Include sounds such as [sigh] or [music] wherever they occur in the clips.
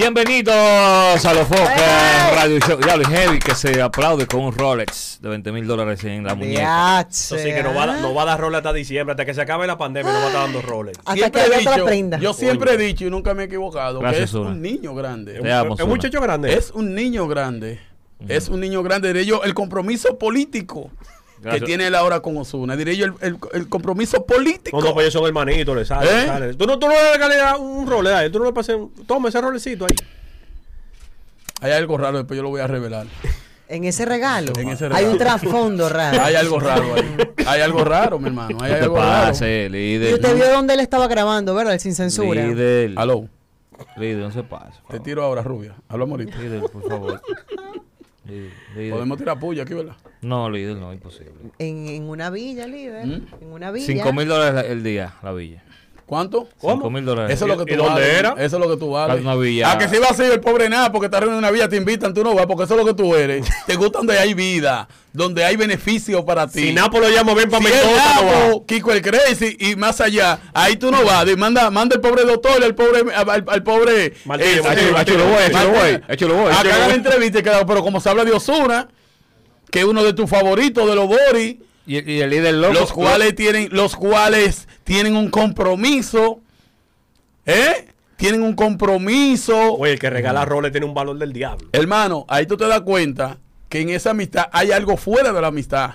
Bienvenidos a los Focas Radio Show. Ya lo heavy que se aplaude con un Rolex de 20 mil dólares en la muñeca. Eso sí, que nos va, a- nos va a dar roles hasta diciembre, hasta que se acabe la pandemia, nos va a estar dando roles. Hasta Siempre que he dicho- prenda. Yo siempre he dicho y nunca me he equivocado Gracias, que es un niño grande. Te amo, Es un muchacho grande. Es un niño grande. Es un niño grande. Diré yo, el compromiso político Gracias. que tiene él ahora con Osuna. Diré yo, el, el- el compromiso político. No, no, pues ellos son hermanitos, le sale, ¿Eh? le sale. Tú no, tú no le regales un role a él, tú no le pases un... Toma ese rolecito ahí. Hay algo raro, después yo lo voy a revelar. En ese regalo. En ese Hay regalo. un trasfondo raro. Hay algo raro ahí. Hay algo raro, mi hermano. Hay ¿Qué te algo raro. pasa, Y líder? usted vio dónde él estaba grabando, ¿verdad? Sin censura. Líder. Aló, Líder, no se pasa. te tiro ahora, rubia. Hablamos ahorita. Líder, por favor. [laughs] Líder, líder. Podemos tirar puya aquí, ¿verdad? No, líder, no, imposible. En, en una villa, líder. ¿Mm? En una villa. 5 mil dólares el día, la villa. ¿Cuánto? 5 mil dólares. Eso es lo que ¿Y tú dónde vales. era? Eso es lo que tú vales. Una villa. A que si vas a ir el pobre nada porque estás en una villa, te invitan, tú no vas, porque eso es lo que tú eres. te gusta donde hay vida, donde hay beneficio para ti. Si Napo lo llama, ven para Si Mendoza, no va. Kiko el Crazy y más allá, ahí tú no vas. Manda, manda el pobre doctor, al pobre, al, al pobre. Martínez, Martínez, Martínez, Martínez, voy, échalo, voy, Martínez. échalo, voy, A échalo, que haga voy. la entrevista, y que- pero como se habla de Osuna, que es uno de tus favoritos de los Boris, Y, y el líder loco. los cuales tienen, los cuales tienen un compromiso, ¿eh? Tienen un compromiso. Oye, el que regala roles tiene un valor del diablo. Hermano, ahí tú te das cuenta que en esa amistad hay algo fuera de la amistad.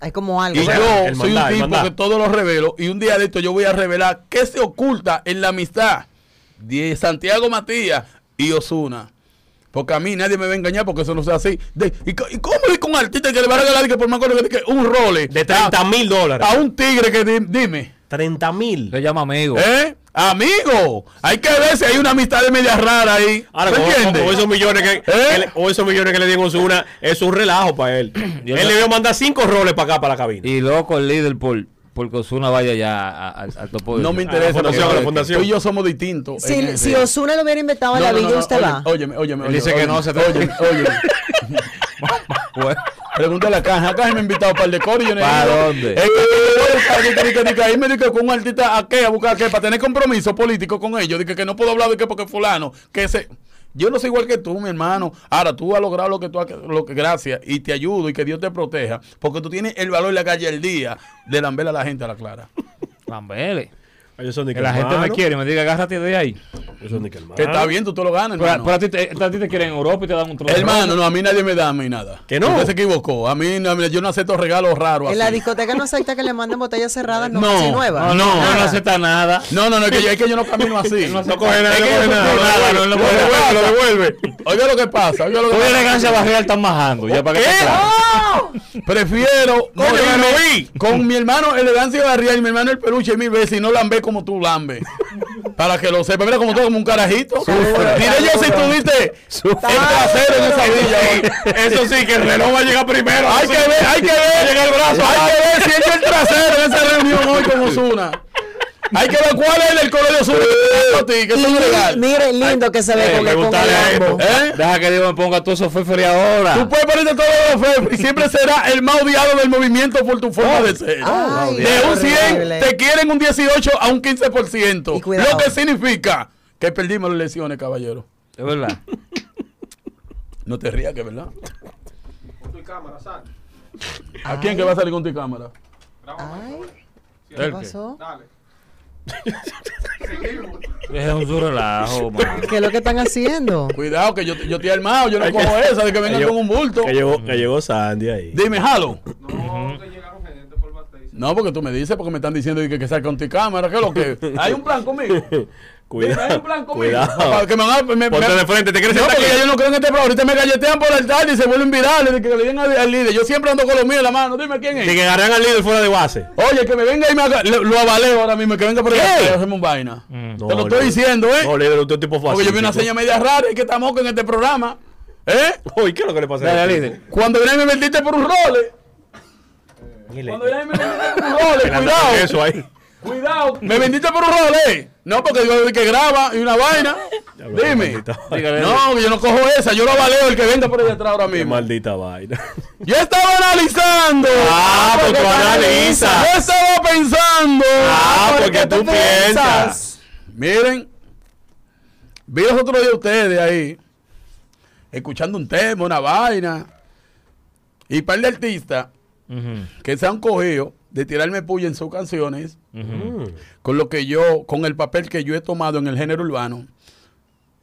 Hay como algo. Y yo el soy mandar, un tipo mandar. que todo lo revelo. Y un día de esto yo voy a revelar qué se oculta en la amistad de Santiago Matías y Osuna. Porque a mí nadie me va a engañar porque eso no sea así. De- y, co- ¿Y cómo es con un artista que le va a regalar que por más que, que un role De 30 mil dólares. a un tigre que di- dime? 30 mil. Le llama amigo. ¿Eh? Amigo, hay que ver si hay una amistad de media rara ahí. Ahora, ¿Me entiendes? con esos millones que, ¿Eh? que le- o esos millones que le dimos una, es un relajo para él. Él le iba a mandar cinco roles para acá, para la cabina. Y loco el líder por porque Osuna vaya ya a- a- al topo de no me interesa. la fundación, porque la fundación. Tú y yo somos distintos. Si, ese- si Osuna lo hubiera inventado a No, la no, villa, no, no, usted oye, va. Óyeme, óyeme, Él dice que no, se te- Óyeme, óyeme. Pregúntale a Caja. Caja me ha invitado para el decoro y yo no he ¿Pa' ido. dónde? Ahí me dijo con un artista a qué, a buscar qué, para tener compromiso político con ellos. Dije que no puedo hablar de que porque fulano, que se... Yo no soy igual que tú, mi hermano. Ahora, tú has logrado lo que tú has... Lo que, gracias. Y te ayudo y que Dios te proteja. Porque tú tienes el valor y la gallardía de lamber a la gente a la clara. Lambele. Ellos son ni Que la gente me quiere, me diga, agárrate de ahí. Ellos son que hermano. Que está bien, tú te lo ganas, Pero, a, ti te, a ti te quieren en Europa y te dan un trozo. Hermano, no, a mí nadie me da a mí nada. ¿Que no? Usted se equivocó. A mí, no, mira, yo no acepto regalos raros. En la discoteca no acepta que le manden botellas cerradas, no, No. nuevas. No, no, no, acepta nada. No, no, no, es que yo, es que yo no camino así. [laughs] No No coge nada, Es no coge nada. no, no Lo pasa- lo devuelve. Oiga lo que pasa, oiga lo que pasa. elegancia barrial están majando. Ya para que. Prefiero con mi hermano elegancia barrial y mi hermano el peluche mil veces y no lambe como tú lambes. Para que lo sepa. Mira como tú como un carajito. Diré yo si tuviste el trasero en esa villa. hoy. Eso sí, que el reloj va a llegar primero. Hay que ver, hay que ver. Llega el brazo. Hay que ver si dio el trasero en esa reunión hoy con Osuna. Hay que ver cuál es el color de Osuna que que eso es legal. Mire, lindo que se ve Eh, con, el- con esto. ¿Eh? Deja que Dios me ponga todo eso fefer ahora. Tú puedes ponerte todo lo feo y siempre será el más odiado del movimiento por tu forma de ser. Ay, de un 100 horrible. te quieren un 18 a un 15%. Y cuidado. Lo que significa que perdimos las elecciones, caballero. Es verdad. No te rías, que es verdad. ¿A quién que va a salir con tu cámara? Ay, ¿El ¿qué pasó? Es un su relajo, man. ¿Qué es lo que están haciendo? Cuidado, que yo, yo estoy armado, yo no cojo esa de que vengan con un bulto. Que llegó, que llegó Sandy ahí. Dime, jalo. No, porque tú me dices, porque me están diciendo que, que salga con tu cámara, ¿qué es lo que? [laughs] ¿Hay un plan conmigo? [laughs] ¿Hay un plan Cuidado. [laughs] conmigo? Para Cuidado. que me hagan- me- Ponte me- de frente, ¿te quieres No, sentar aquí? ya yo no creo en este programa. Ahorita me galletean por el tarde y se vuelven virales de que le den al, al líder. Yo siempre ando con lo mío en la mano. Dime quién es. que agarran al líder fuera de base. Oye, que me venga y me haga. Lo, lo avaleo ahora mismo. Que venga por el ¿Qué? y hacemos un vaina. Mm. Te lo estoy diciendo, ¿eh? No, líder, usted tipo fácil. porque yo vi una seña media rara y que estamos con este programa. ¿Eh? Uy, ¿qué es lo que le pasa Dale, a líder. Cuando viene y me metiste por un role. Cuando viene y me metiste por un role. Cuidado. Eso ahí. Cuidado. Me vendiste por un role. No, porque yo que graba y una vaina. Dime. No, yo no cojo esa. Yo lo avaleo el que venga por ahí detrás ahora Qué mismo. maldita vaina. Yo estaba analizando. Ah, porque tú analizas. Yo estaba pensando. Ah, porque tú piensas. Miren, Vi los otros días ustedes ahí, escuchando un tema, una vaina, y par de artistas que se han cogido de tirarme puya en sus canciones, con lo que yo, con el papel que yo he tomado en el género urbano,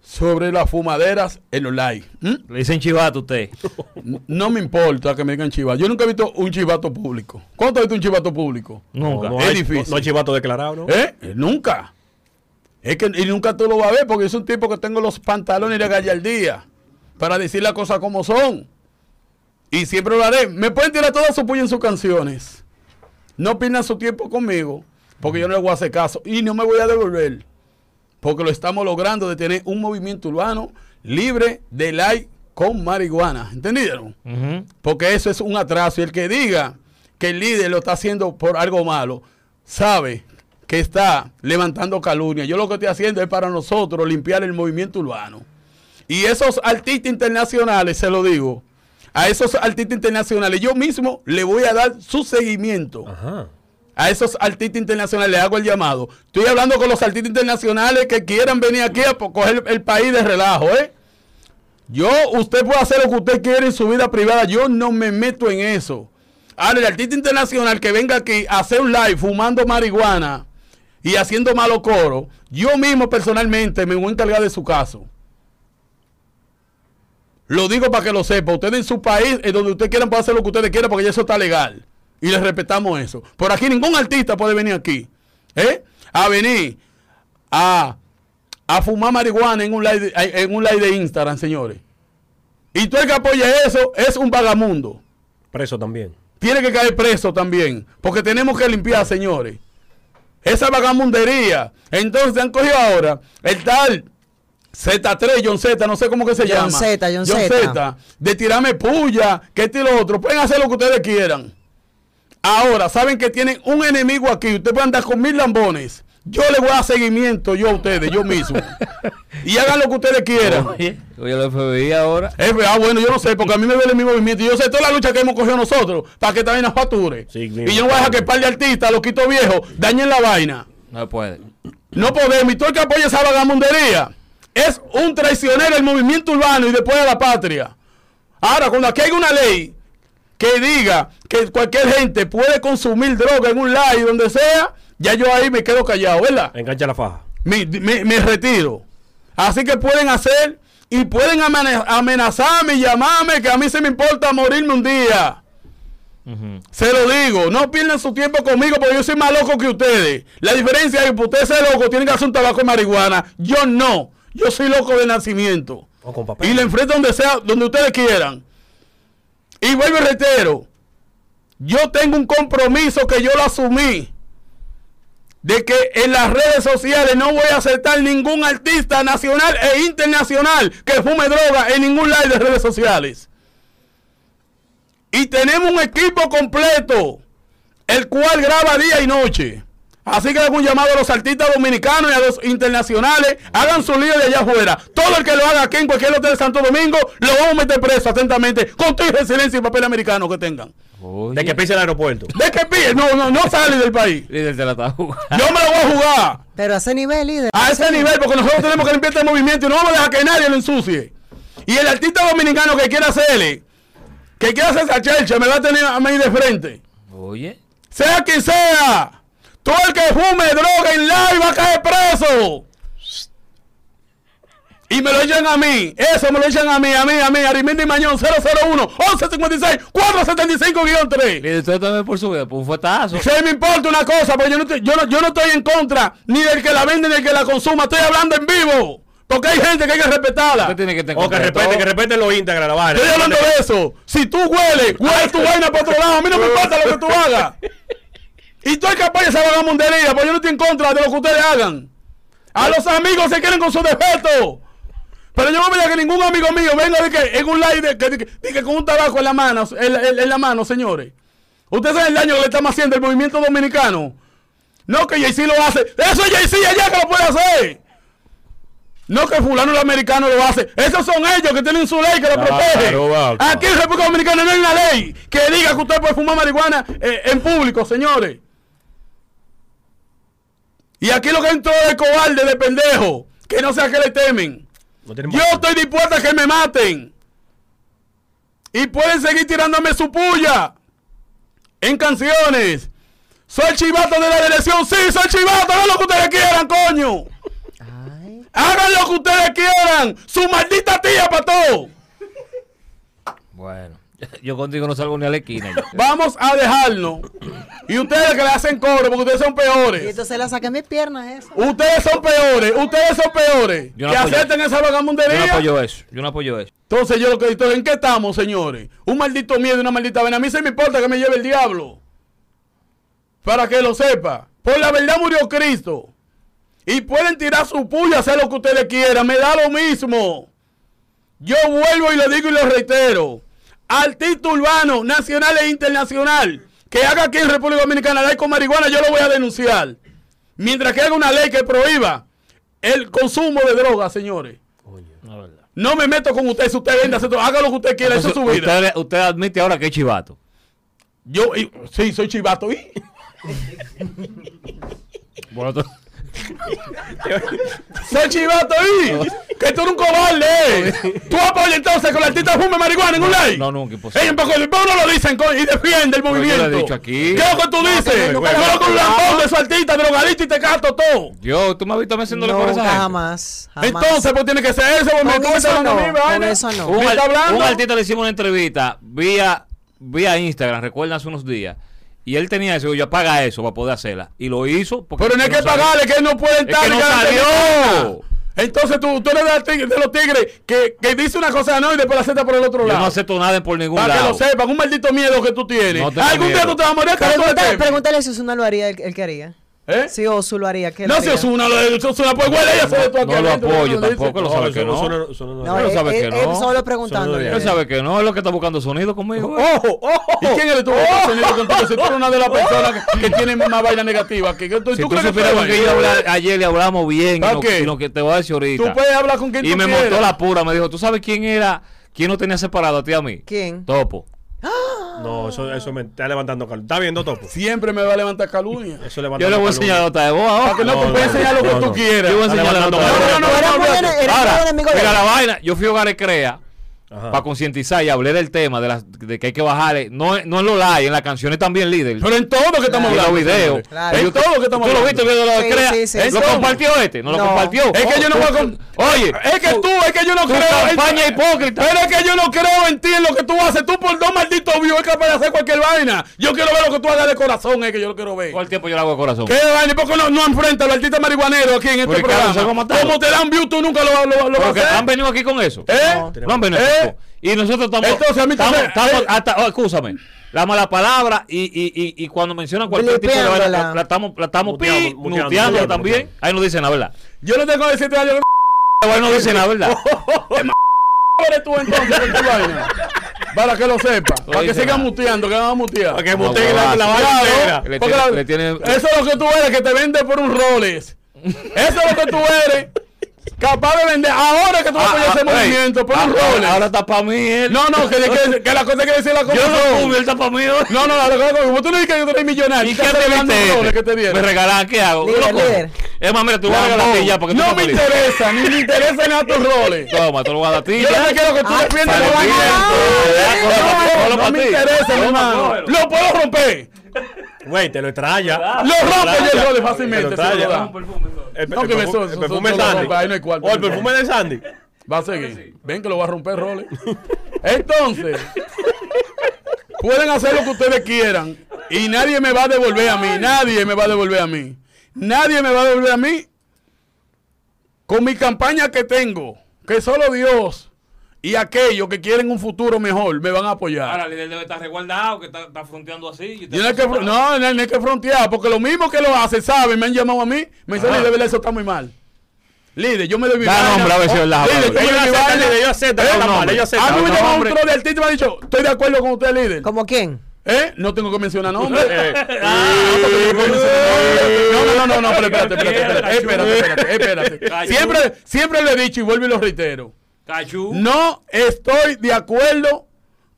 sobre las fumaderas en los live. ¿Mm? Le dicen chivato usted. No me importa que me digan chivato. Yo nunca he visto un chivato público. ¿Cuánto has visto un chivato público? Nunca. No, Es hay, difícil. no- hay chivato declarado, ¿no? ¿Eh? Eh, Nunca. Es que y nunca tú lo vas a ver porque es un tipo que tengo los pantalones de gallardía para decir las cosas como son. Y siempre lo haré. Me pueden tirar toda su puya en sus canciones. No pierdan su tiempo conmigo porque yo no les voy a hacer caso y no me voy a devolver. Porque lo estamos logrando de tener un movimiento urbano libre de like con marihuana. ¿Entendieron? Porque eso es un atraso. Y el que diga que el líder lo está haciendo por algo malo, sabe que está levantando calumnia. Yo lo que estoy haciendo es para nosotros limpiar el movimiento urbano. Y esos artistas internacionales, se lo digo, a esos artistas internacionales, yo mismo le voy a dar su seguimiento. Ajá. A esos artistas internacionales le hago el llamado. Estoy hablando con los artistas internacionales que quieran venir aquí a coger el país de relajo, ¿eh? Yo, usted puede hacer lo que usted quiere en su vida privada. Yo no me meto en eso. Ahora, el artista internacional que venga aquí a hacer un live fumando marihuana y haciendo malo coro, yo mismo personalmente me voy a encargar de su caso. Lo digo para que lo sepa. Ustedes en su país, en donde ustedes quieran, pueden hacer lo que ustedes quieran porque ya eso está legal. Y les respetamos eso. Por aquí ningún artista puede venir aquí. ¿eh? A venir a, a fumar marihuana en un, live de, en un live de Instagram, señores. Y tú el que apoya eso es un vagamundo. Preso también. Tiene que caer preso también. Porque tenemos que limpiar, señores. Esa vagamundería. Entonces han cogido ahora el tal Z3, John Z, no sé cómo que se John llama. Z, John Z. De tirarme puya, que este y lo otro. Pueden hacer lo que ustedes quieran. Ahora, saben que tienen un enemigo aquí. Ustedes pueden andar con mil lambones. Yo le voy a dar seguimiento yo a ustedes, yo mismo. y hagan lo que ustedes quieran. Oye, lo FBI ahora. Es, ah, bueno, yo no sé, porque a mí me duele mi movimiento. Y yo sé toda la lucha que hemos cogido nosotros para que esta vaina facture. Sí, y yo no voy a dejar que el par de artistas, loquitos viejos, dañen la vaina. No puede. No podemos. Y todo el que apoya esa vagamundería es un traicionero del movimiento urbano y después de la patria. Ahora, cuando aquí hay una ley que diga que cualquier gente puede consumir droga en un live donde sea, ya yo ahí me quedo callado, ¿verdad? Engancha la faja. me, me- me retiro. Así que pueden hacer y pueden amenazarme y llamarme que a mí se me importa morirme un día. Se lo digo, no pierdan su tiempo conmigo porque yo soy más loco que ustedes. La diferencia es que ustedes ser loco tienen que hacer un tabaco de marihuana. Yo no. Yo soy loco de nacimiento. O con papel. Y le enfrento donde sea, donde ustedes quieran. Y vuelvo y reitero. Yo tengo un compromiso que yo lo asumí. De que en las redes sociales no voy a aceptar ningún artista nacional e internacional que fume droga en ningún live de redes sociales. Y tenemos un equipo completo, el cual graba día y noche. Así que hago un llamado a los artistas dominicanos y a los internacionales, hagan su lío de allá afuera. Todo el que lo haga aquí en cualquier hotel de Santo Domingo, lo vamos a meter preso atentamente, con todo el silencio y papel americano que tengan. Oye. De que pise el aeropuerto. De que pille, no, no, no sale del país. Líder te la está jugando. Yo me lo voy a jugar Pero a ese nivel, líder. a ese nivel, porque nosotros tenemos que limpiar este movimiento y no vamos a dejar que nadie lo ensucie. Y el artista dominicano que quiera hacerle, que quiera hacer esa chelcha, me va a tener a mí de frente. Oye. Sea quien sea, todo el que fume droga en live va a caer preso. Y me lo echan a mí, eso me lo echan a mí, a mí, a mí, Arimendi Mañón 001 1156 475-3. Líder, usted también por su vida, por un fuetazo. Si me importa una cosa, porque yo no, estoy, yo, no, yo no estoy en contra ni del que la vende ni del que la consuma, estoy hablando en vivo. Porque hay gente que hay que respetarla. Usted tiene que tener O que respete, que respete los íntegros, la vaina. Estoy hablando de eso. Si tú hueles, huele tu vaina para otro lado. A mí no me importa lo que tú hagas. [laughs] Y tú el que apoya esa vagamundería, porque yo no estoy en contra de lo que ustedes hagan. A los amigos se quieren con su defecto. Pero yo no voy a que ningún amigo mío venga de que en un live de que, de de que con un tabaco en la mano, en, en- en la mano, señores. Ustedes saben el daño que le estamos haciendo al movimiento dominicano. No que Jay-Z lo hace. Eso es Jay-Z allá que lo puede hacer. No que fulano el americano lo hace. Esos son ellos que tienen su ley que lo Claro, protege. Aquí en República Dominicana no hay una ley que diga que usted puede fumar marihuana eh, en público, señores. Y aquí lo que entró de cobarde, de pendejo. que no sea que le temen. No Yo más- estoy dispuesto a que me maten. Y pueden seguir tirándome su puya en canciones. Soy chivato de la dirección. Sí, soy chivato. Hagan lo que ustedes quieran, coño. Ay. Hagan lo que ustedes quieran. Su maldita tía para todo. Bueno, yo contigo no salgo ni a la esquina. Vamos a dejarnos. Y ustedes que le hacen coro porque ustedes son Y peores. entonces la saqué mis piernas, eso. Ustedes son peores. Ustedes son peores. Yo no que apoyo- acepten esa Yo no vagamundería. apoyo eso. Yo no apoyo eso. Entonces yo lo que digo, ¿en qué estamos, señores? Un maldito miedo y una maldita vena. A mí se me importa que me lleve el diablo. Para que lo sepa. Por la verdad murió Cristo. Y pueden tirar su puya, hacer lo que ustedes quieran. Me da lo mismo. Yo vuelvo y lo digo y lo reitero. Artista urbano, nacional e internacional, que haga aquí en República Dominicana ley con marihuana, yo lo voy a denunciar. Mientras que haga una ley que prohíba el consumo de drogas, señores. La verdad. No me meto con usted. Si usted todo, haga lo que usted quiera. Eso es su Entonces, vida. usted, usted admite ahora que es chivato. Yo, y- sí, soy chivato. ¿y? Bueno, Soy chivato. ¿y? Que tú eres un cobarde. eh. Tú apoyas entonces con la artista fume marihuana en un ley. no, nunca, imposible. Porque el pueblo lo dicen co- y defiende el yo movimiento. lo he dicho aquí. ¿Qué es lo que tú dices? Yo con un lambón de su artista, drogadito y te cato todo. Yo, tú me has visto a mí haciéndole por esa gente? jamás, jamás. Entonces, pues tiene que ser ese Con momento. eso no, con eso no. Un, ¿Me al- está hablando? un artista le hicimos una entrevista vía, vía Instagram, recuerdan hace unos días. Y él tenía eso, yo apaga eso para poder hacerla. Y lo hizo porque. Pero no hay que pagarle, que él no puede entrar. que no salió. Entonces tú, tú eres de, los tigres- de los tigres que, que dice una cosa no y después la acepta por el otro Yo lado. no acepto nada por ningún Para que lado. lo sepan, un maldito miedo que tú tienes. No Algún día tú te vas a morir ¿acaso Pregúntale, pregúntale si Osuna lo haría, él, él que haría. ¿Eh? Si Osuna lo haría, ¿qué No, si haría? Osuna lo de Osuna, pues huele ella aquí no lo apoyo tampoco, lo sabe que no. no- Él sabe que no. él solo preguntándole. Él sabe que no, es lo que está buscando sonido conmigo. [laughs] ¡Ojo! ¡Ojo! ¿Y quién eres tú? que sonido contigo? Si tú eres una de las personas que, que tiene más vaina negativa aquí. ¿Tú, Si tú crees que que ayer le hablamos bien y ¿Para lo, y lo que te voy a decir ahorita. Tú puedes hablar con quien y tú me quieras. montó la pura, me dijo, ¿tú sabes quién era? ¿Quién no tenía separado a ti y a mí? ¿Quién? Topo. No, eso, eso me está levantando calor. ¿Está viendo, Topo? Siempre me va a levantar calumnia. Eso levanta Yo le voy a enseñar la nota de Para ahora. que no, No, te voy a enseñar lo que no, tú quieras. Yo voy a enseñar la voz. No, no, no, no, Ahora, mira la vaina, yo fui a Hogares Crea Ajá. para concientizar y hablé del tema de, las, de que hay que bajarle, no, no en los likes, en las canciones también líder. Pero en todo lo que estamos los hablando. videos. señores. Claro. En todo lo que estamos ¿Tú lo hablando. viste el video de lo Sí, Crea? sí, sí, ¿Lo compartió este? ¿No, lo compartió? Es que yo no voy a con- Oye, Es que tú, es que yo no creo. en- campaña hipócrita. Pero es que yo no creo en ti, en lo que tú haces. Tú por dos malditos views es capaz de hacer cualquier vaina. Yo quiero ver lo que tú hagas de corazón, es que yo lo quiero ver. todo el tiempo yo lo hago de corazón. ¿Qué vaina? ¿Y por qué no, no enfrenta al artista marihuanero aquí en este Porque, programa? Como te dan views, tú nunca lo, lo, lo vas a hacer. han venido aquí con eso. ¿Eh? No. No han venido Aquí. Y nosotros estamos. Entonces, a mí estamos, también- estamos eh. hasta, oh, escúchame. La mala palabra y, y, y, y cuando mencionan cualquier tipo de Blipeándola. la, la estamos, la estamos Muteando, pi- muteando, muteando muteando, también. muteando. Ahí no dicen la verdad. Yo no tengo 17 años. Ahí no dicen la verdad. [laughs] eres tú entonces con tu vaina? Para que lo sepa. Para que sigan muteando, que van a mutear. Para que muteen la, la vaina Claro, entera. Le porque tiene- la- le tiene- Eso es lo que tú eres, que te vende por un Rolex. Eso es lo que tú eres. Capaz de vender. Ahora que tú vas a apoyar ese Ah, ah, ey, movimiento por ah, un Rolex. Ahora está para mí él. No, no, que, que, que la cosa hay que decir la cosa. yo no fumo, él está para mí. No, no, la cosa como tú no dices que tú eres millonario. ¿Y ¿Y qué te viste? un Rolex que te Me regalan, ¿qué hago? Es más, mira, tú vas a regalar a ti ya porque tú no me interesa, ni me interesa nada tus roles. [laughs] Toma, te lo voy a dar a ti. Yo ya. no quiero que tú Ah, defiendas bien. No, me interesa, hermano. Lo puedo romper. Güey, te lo extraña. Lo rompo yo el Te fácilmente. lo se lo extraña. da. El, No, el que me so- el perfume de Sandy. so- ahí no hay cuarto. O el perfume de Sandy. [laughs] Va a seguir. Ven que lo va a romper Rolex. Entonces, pueden hacer lo que ustedes quieran y nadie me va a devolver a mí. Nadie me va a devolver a mí. Nadie me va a devolver a mí con mi campaña que tengo, que solo Dios y aquellos que quieren un futuro mejor me van a apoyar. Ahora, el líder debe estar resguardado, que está, está fronteando así. y Yo no, hay que, no, no, no hay que frontear, porque lo mismo que lo hacen, ¿saben? Me han llamado a mí, me dicen, líder, ¿verdad? eso está muy mal. Líder, yo me doy mi vaina. nombre, a ver si es verdad, Líder, yo vaina. líder, Eh, está mal, nombre. ellos aceptan. A mí me Da llama un nombre. tro de artista y me ha dicho, estoy de acuerdo con usted, líder. ¿Como quién? ¿Eh? No tengo que mencionar yo no. No, no, no, no, no, pero espérate, espérate, espérate, espérate, espérate, espérate. Cayó. Siempre, siempre lo he dicho y vuelvo y lo reitero. Cachú. No estoy de acuerdo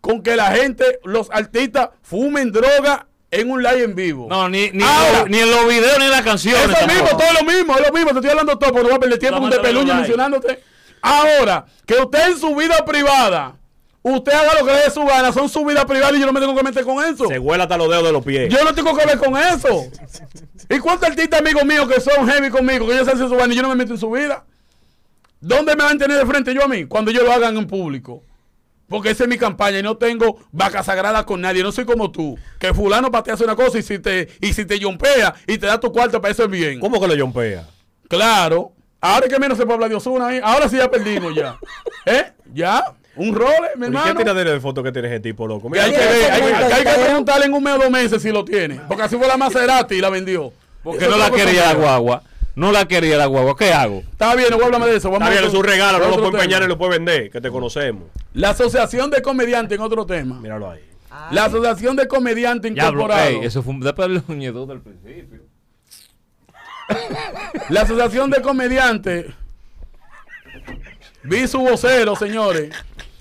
con que la gente, los artistas, fumen droga en un live en vivo. No, ni, ni, Ahora- ni en los videos ni en las canciones. Es lo mismo, todo lo mismo, es lo mismo. Te estoy hablando todo, porque no voy a perder tiempo con no, peluña mencionándote. Ahora, que usted en su vida privada, usted haga lo que le dé su gana, son su vida privada y yo no me tengo que meter con eso. Se huela hasta los dedos de los pies. Yo no tengo que ver con eso. ¿Y cuántos artistas amigos míos que son heavy conmigo, que ellos hacen su vaina y yo no me meto en su vida? ¿Dónde me van a tener de frente yo a mí? Cuando yo lo hagan en público. Porque esa es mi campaña y no tengo vaca sagrada con nadie. No soy como tú. Que fulano para ti hace una cosa y si te, y si te yompea y te da tu cuarto, para eso es bien. ¿Cómo que lo yompea? Claro. Ahora que menos se puede hablar de Osuna ahí. Ahora sí ya perdimos ya. [laughs] ¿Eh? ¿Ya? ¿Un role, mi ¿Y qué hermano? tiradera de foto que tiene ese tipo, loco? Hay que, ver, hay, que- hay preguntarle en un mes o dos meses si lo tiene. Porque así fue la Maserati y la vendió. Porque no la quería la guagua. No la quería la guagua. ¿Qué hago? Está bien, no de eso. Vamos Está bien, a es un regalo, no lo puede empeñar tema. ni lo puede vender, que te conocemos. La Asociación de Comediantes en otro tema. Míralo ahí. La Asociación de Comediantes Incorporados. ey, eso fue un después del uñedo del principio. [laughs] La Asociación de Comediantes. Vi su vocero, señores.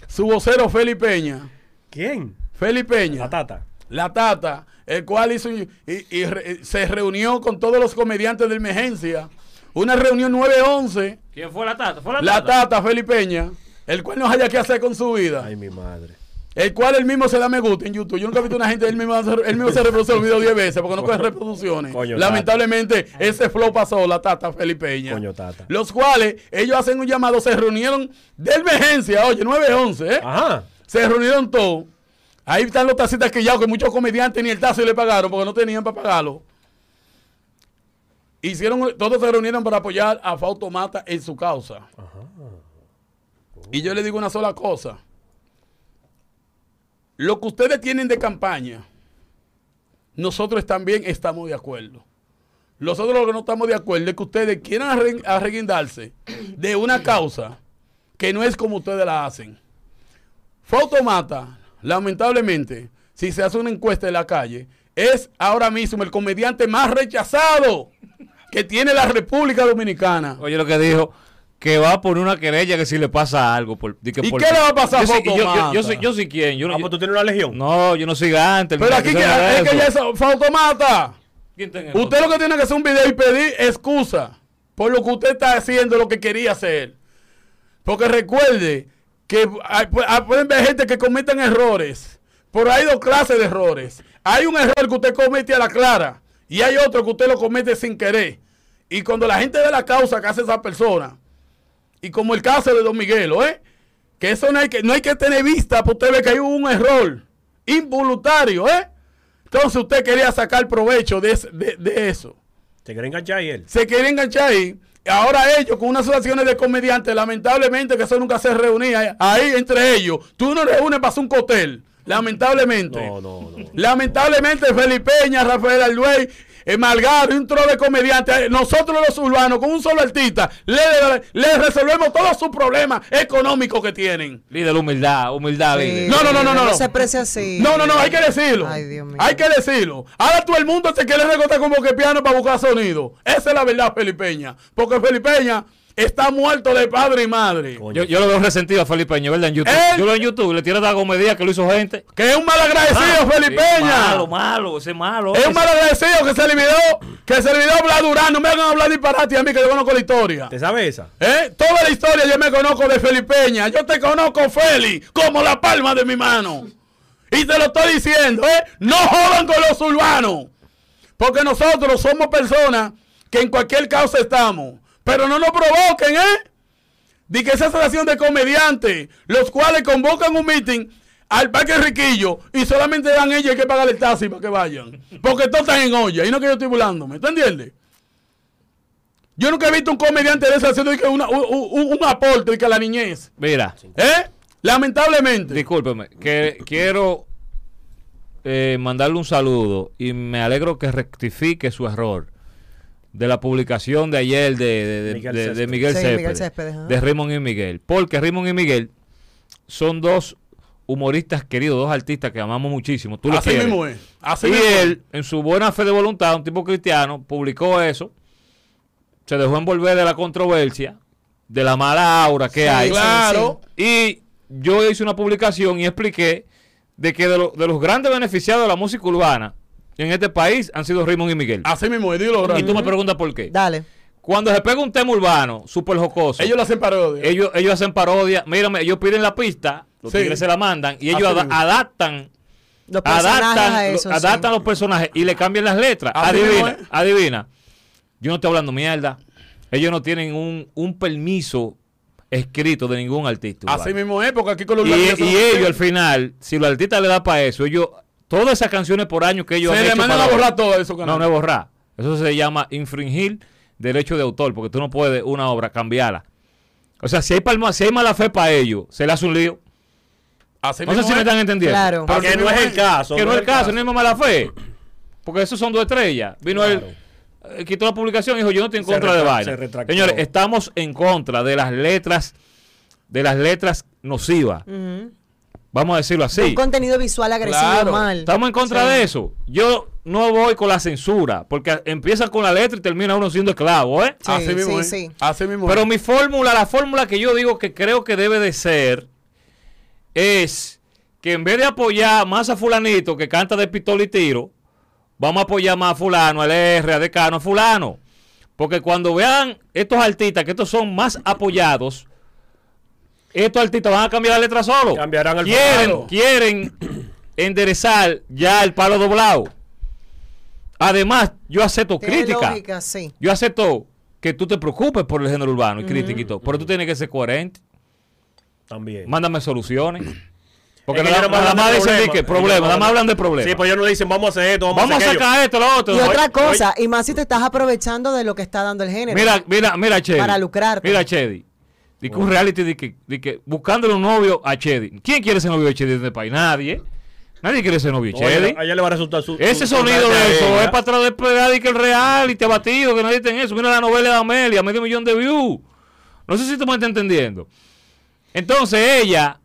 Su vocero, Felipe Peña. ¿Quién? Felipe Peña. La tata. La Tata, el cual hizo y, y re- se reunió con todos los comediantes de emergencia. Una reunión 9-11. ¿Quién fue la tata? ¿Fue la, La Tata, Felipe Peña, el cual no haya qué hacer con su vida. Ay, mi madre. El cual él mismo se da me gusta en YouTube. Yo nunca he visto una gente, él mismo, él mismo se reproduce el video 10 veces porque no coge reproducciones. Coño, Lamentablemente, ese flow pasó, la Tata Felipe Peña. Coño, Tata. Los cuales, ellos hacen un llamado, se reunieron de emergencia, oye, 9-11, ¿eh? Ajá. Se reunieron todos. Ahí están los tacitas que ya, que muchos comediantes ni el taxi le pagaron porque no tenían para pagarlo. Hicieron, todos se reunieron para apoyar a Fausto Mata en su causa. Y yo le digo una sola cosa. Lo que ustedes tienen de campaña, nosotros también estamos de acuerdo. Nosotros lo que no estamos de acuerdo es que ustedes quieran arre- arreguindarse de una causa que no es como ustedes la hacen. Fautomata, lamentablemente, si se hace una encuesta en la calle, es ahora mismo el comediante más rechazado que tiene la República Dominicana. Oye, lo que dijo, que va a poner una querella que si le pasa algo. Por, di que ¿Y por- qué le va a pasar a yo, soy- yo, yo, Fautomata? yo soy, yo soy quién. Yo, no- Ah, pues tú tienes una legión. no, yo no soy gante. Pero aquí que, es que ya es Fautomata. ¿Quién está en el Usted lo que tiene que hacer un video y pedir excusa por lo que usted está haciendo, lo que quería hacer. Porque recuerde que hay- pu- ah, pueden ver gente que cometen errores. Pero hay dos clases de errores. Hay un error que usted comete a la clara y hay otro que usted lo comete sin querer. Y cuando la gente ve la causa que hace esa persona, y como el caso de Don Miguel, ¿eh? que eso no hay que, no hay que tener vista para usted ver que hay un error involuntario, ¿eh? Entonces usted quería sacar provecho de, de- de eso. Te quiere enganchar y él. Se quería enganchar ahí. Ahora ellos, con unas asociaciones de comediantes, lamentablemente que eso nunca se reunía ahí entre ellos. Tú no reúnes para hacer un cotel. Lamentablemente. No, no, no. Lamentablemente, Felipe Peña, Rafael Alduey, Malgaro y un tro de comediantes, eh, nosotros los urbanos, con un solo artista, le, le resolvemos todos sus problemas económicos que tienen. Líder, humildad, humildad, Sí, líder. No, no, no, no, no. No se precia así. No, no, no, hay que decirlo. Ay, Dios mío. Hay que decirlo. Ahora todo el mundo se quiere recortar como que piano para buscar sonido. Esa es la verdad, Felipeña. Porque Felipeña está muerto de padre y madre. Yo, yo lo veo resentido a Felipe Peña, ¿verdad? En YouTube. Él- Yo lo veo en YouTube, le tira la comedia que lo hizo gente. Que es un mal agradecido, Ah, Malo, malo, ese es malo. Es un mal agradecido que se olvidó, que se olvidó hablar Durán. No me hagan hablar disparate a mí que yo conozco la historia. ¿Te sabes esa? ¿Eh? Toda la historia yo me conozco de Felipeña. Yo te conozco, Feli, como la palma de mi mano. Y te lo estoy diciendo, ¿eh? No jodan con los urbanos. Porque nosotros somos personas que en cualquier causa estamos. Pero no nos provoquen, ¿eh? Di que esa asociación de comediantes, los cuales convocan un meeting al Parque Riquillo y solamente dan ellos que pagar el taxi para que vayan. Porque todos están en olla. Y no que yo estoy burlándome. ¿Tú entiendes? Yo nunca he visto un comediante de esa haciendo de una- un, un- aporte de que a la niñez. Mira, ¿Eh? Lamentablemente. discúlpeme, que quiero eh, mandarle un saludo y me alegro que rectifique su error de la publicación de ayer de, de- de- Miguel de- de. Miguel Sí, Céspedes, Miguel Céspedes, ajá. de Raymond y Miguel. Porque Raymond y Miguel son dos humoristas queridos, dos artistas que amamos muchísimo. Tú lo Así quieres. mismo es. Así y mismo es. él, en su buena fe de voluntad, un tipo cristiano, publicó eso. Se dejó envolver de la controversia, de la mala aura que Sí, hay. sí, Claro. Y yo hice una publicación y expliqué de que de, lo- de los grandes beneficiados de la música urbana, en este país han sido Raymond y Miguel. Así mismo, es, dilo, y tú me preguntas por qué. Dale. Cuando se pega un tema urbano, súper jocoso, Ellos lo hacen parodia. ellos, ellos hacen parodia. Mírame, ellos piden la pista, los Sí. tigres se la mandan y ellos Así adaptan Los personajes adaptan, a lo- eso. sí. adaptan los personajes y le cambian las letras. Así mismo adivina, adivina. Yo no estoy hablando mierda. Ellos no tienen un, un permiso escrito de ningún artista. Así urbano. mismo es, porque aquí con los Y, y ellos al final, si los artistas le da para eso, ellos, todas esas canciones por año que ellos se han le hecho mandan a para- borrar todo eso, No, canal. no es borrar. Eso se llama infringir derecho de autor, porque tú no puedes una obra cambiarla. O sea, si hay, palma, si hay mala fe para ellos, se le hace un lío. Así No sé si me es. están entendiendo. Claro. Pero que si no es el caso. que no es el caso, no es mala fe. Porque esos son dos estrellas. Vino él, eh, quitó la publicación y dijo, yo no estoy en Se contra de vaina. se. Señores, estamos en contra de las letras, de las letras nocivas. Ujú. Vamos a decirlo así. Un contenido visual agresivo Claro. mal. Estamos en contra Sí. de eso. Yo no voy con la censura, porque empieza con la letra y termina uno siendo esclavo, ¿eh? Sí, Así mismo sí. Así mismo Pero es. mi fórmula, la fórmula que yo digo que creo que debe de ser, es que en vez de apoyar más a fulanito que canta de pistola y tiro, vamos a apoyar más a fulano, al R, a Decano, a fulano. Porque cuando vean estos artistas, que estos son más apoyados, estos artistas van a cambiar la letra solo. Cambiarán el quieren, palo. quieren [coughs] enderezar ya el palo doblado. Además, yo acepto Tiene crítica. lógica, sí. Yo acepto que tú te preocupes por el género urbano y crítica y todo, pero tú tienes que ser coherente. También. Mándame soluciones. [coughs] Porque Es que nada, no más dicen de nada más hablan- de problemas. Sí, pues ellos no dicen, vamos a hacer esto, vamos, Vamos a hacer sacar esto, lo otro. Y otra oye. cosa, y más si te estás aprovechando de lo que está dando el género. Mira, mira, mira, Chedi. Para lucrarte. Mira, Chedi. Di que un reality de que, de que buscándole un novio a Chedi. ¿Quién quiere ser novio de Chedi en este país? Nadie. Nadie quiere ser novio de Chedi. a ella le va a resultar su. Ese su- sonido de eso ella. es para atrás de pegar y que el real y te ha batido, que no dicen eso. Mira la novela de Amelia, medio millón de views. No sé si tú me estás entendiendo. Entonces ella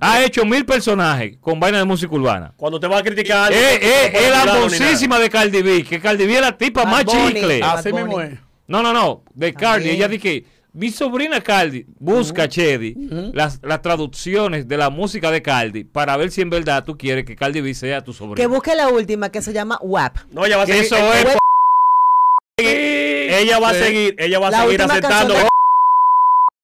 ha hecho mil personajes con vaina de música urbana. Cuando te va a criticar. Es no puedes es la hablar ni nada. boncísima de Cardi B, que Cardi B es la tipa Bad más Bunny. chicle. Así mismo es. No, no, no, de Cardi. También. Ella dice que mi sobrina Cardi busca, Chedi, las, las traducciones de la música de Cardi para ver si en verdad tú quieres que Cardi B sea tu sobrina. Que busque la última que se llama WAP. No, ella va a Que seguir. eso es web- Ella va a seguir, ella va a La seguir aceptando.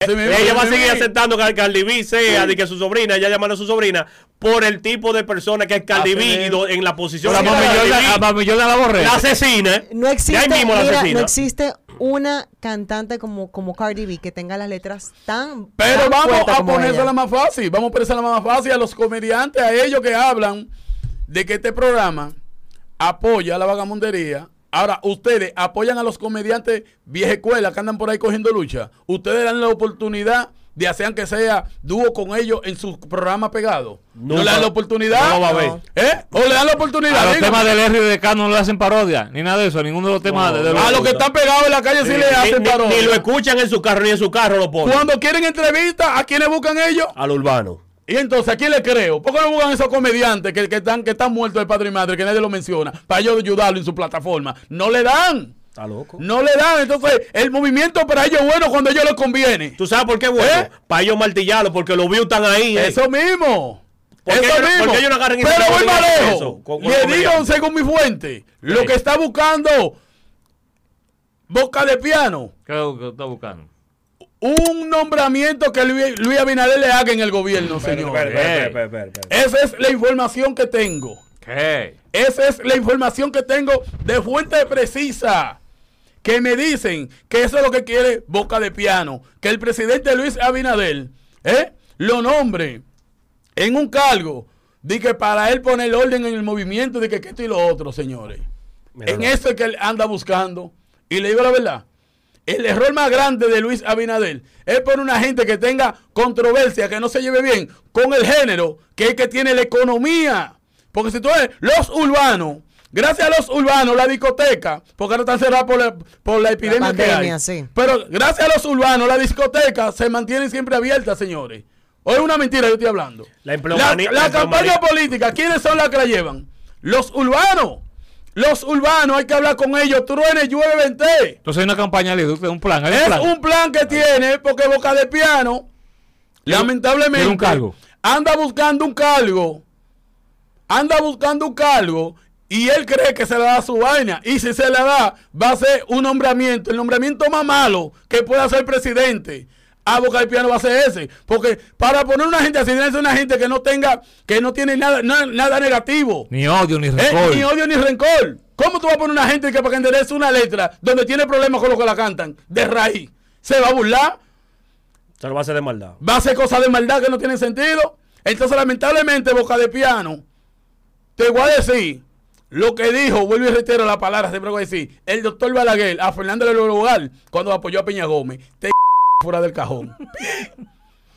Ella va a seguir aceptando que Cardi B sea de que su sobrina, ella llamará a su sobrina, por el tipo de persona que es Cardi B en la posición Mami Jordan la borré. la asesina. No existe, Ya ahí mismo la mira, asesina. no existe una cantante como, como Cardi B que tenga las letras tan Pero tan vamos a como ponerse ella. la más fácil. Vamos a ponerse la más fácil a los comediantes, a ellos que hablan de que este programa apoya la vagamundería. Ahora, ustedes apoyan a los comediantes vieja escuela que andan por ahí cogiendo lucha. Ustedes dan la oportunidad de hacer aunque sea dúo con ellos en su programa pegado. No, le dan la oportunidad. no va a haber. ¿Eh? O le dan la oportunidad. A los dígame. temas del R y de K no le hacen parodia, ni nada de eso, a ninguno de los temas No, de, de los- A los que están pegados en la calle sí, Sí, le hacen ni, parodia. ni lo escuchan en su carro, ni en su carro lo ponen. Cuando quieren entrevista, ¿a quiénes buscan ellos? Al urbano. Y entonces, ¿a quién le creo? ¿Por qué no buscan esos comediantes que, que están, que están muertos de padre y madre, que nadie lo menciona, para ellos ayudarlo en su plataforma? No le dan. Está loco. No le dan. Entonces, el movimiento para ellos es bueno cuando a ellos les conviene. ¿Tú sabes por qué bueno? ¿Eh? Para ellos martillarlo, porque los views están ahí. eh. Eso mismo. ¿Por Eso ellos mismo. ellos no Pero voy más lejos. Le digo, según mi fuente, lo Sí. que está buscando Boca de Piano, ¿Qué es lo que está buscando? Un nombramiento que Luis, Luis Abinader le haga en el gobierno, señor. Esa es la información que tengo. ¿Qué? Esa es la información que tengo de fuente precisa. Que me dicen que eso es lo que quiere Boca de Piano. Que el presidente Luis Abinader ¿eh? lo nombre en un cargo. De que para él poner orden en el movimiento. De que, que esto y lo otro, señores. Mira, en no. eso es que él anda buscando. Y le digo la verdad. El error más grande de Luis Abinader es por una gente que tenga controversia, que no se lleve bien con el género, que es el que tiene la economía. Porque si tú ves los urbanos, gracias a los urbanos, la discoteca, porque ahora están cerradas por la, por la epidemia que pandemia, hay. sí. Pero gracias a los urbanos, la discoteca se mantiene siempre abierta, señores. O es una mentira, yo estoy hablando. La la la campaña política, ¿quiénes son las que la llevan? Los urbanos. Los urbanos, hay que hablar con ellos. Truene, llueve, vente. Entonces hay una campaña de un plan. hay un Es plan. un plan que tiene, porque Boca de Piano, lamentablemente, quiere un cargo. anda buscando un cargo. Anda buscando un cargo y él cree que se le da su vaina. Y si se le da, va a ser un nombramiento. El nombramiento más malo que pueda ser presidente. A Boca del Piano va a ser ese. Porque para poner una gente así, ser una gente que no tenga, que no tiene nada, na- nada negativo. Ni odio ni Eh, rencor. Ni odio ni rencor. ¿Cómo tú vas a poner una gente que para que enderece una letra donde tiene problemas con lo que la cantan? De raíz. Se va a burlar, Se lo va a hacer de maldad. va a hacer cosas de maldad que no tienen sentido. Entonces, lamentablemente, Boca de Piano, te voy a decir lo que dijo, vuelvo y reitero la palabra, siempre voy a decir, el doctor Balaguer a Fernando del Lugar cuando apoyó a Peña Gómez. Te fuera del cajón.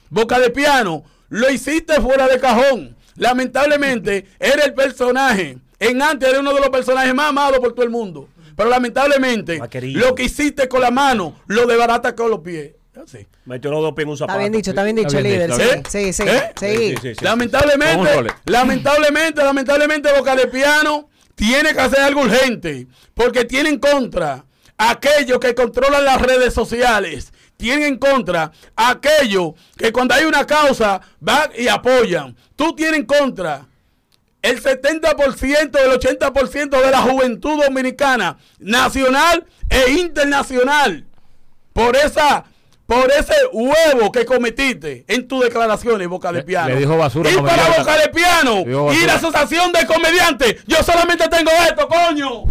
Boca de Piano, lo hiciste fuera de cajón. Lamentablemente, era el personaje. En antes era uno de los personajes más amados por todo el mundo. Pero lamentablemente, lo que hiciste con la mano, lo de barata con los pies. Así. Metió los dos pies en un zapato. Está bien dicho, está bien dicho, Está bien líder. Sí, bien. sí, sí. ¿Eh? sí. Sí, sí, sí. lamentablemente, lamentablemente, lamentablemente, Boca de Piano tiene que hacer algo urgente. Porque tiene en contra a aquellos que controlan las redes sociales. Tienen en contra a aquellos que cuando hay una causa van y apoyan. Tú tienes en contra el 70%, el 80% de la juventud dominicana, nacional e internacional, por esa, por ese huevo que cometiste en tus declaraciones, Boca de Le- Piano. le dijo basura y para. Boca de Piano Le y la asociación de comediantes, yo solamente tengo esto, coño.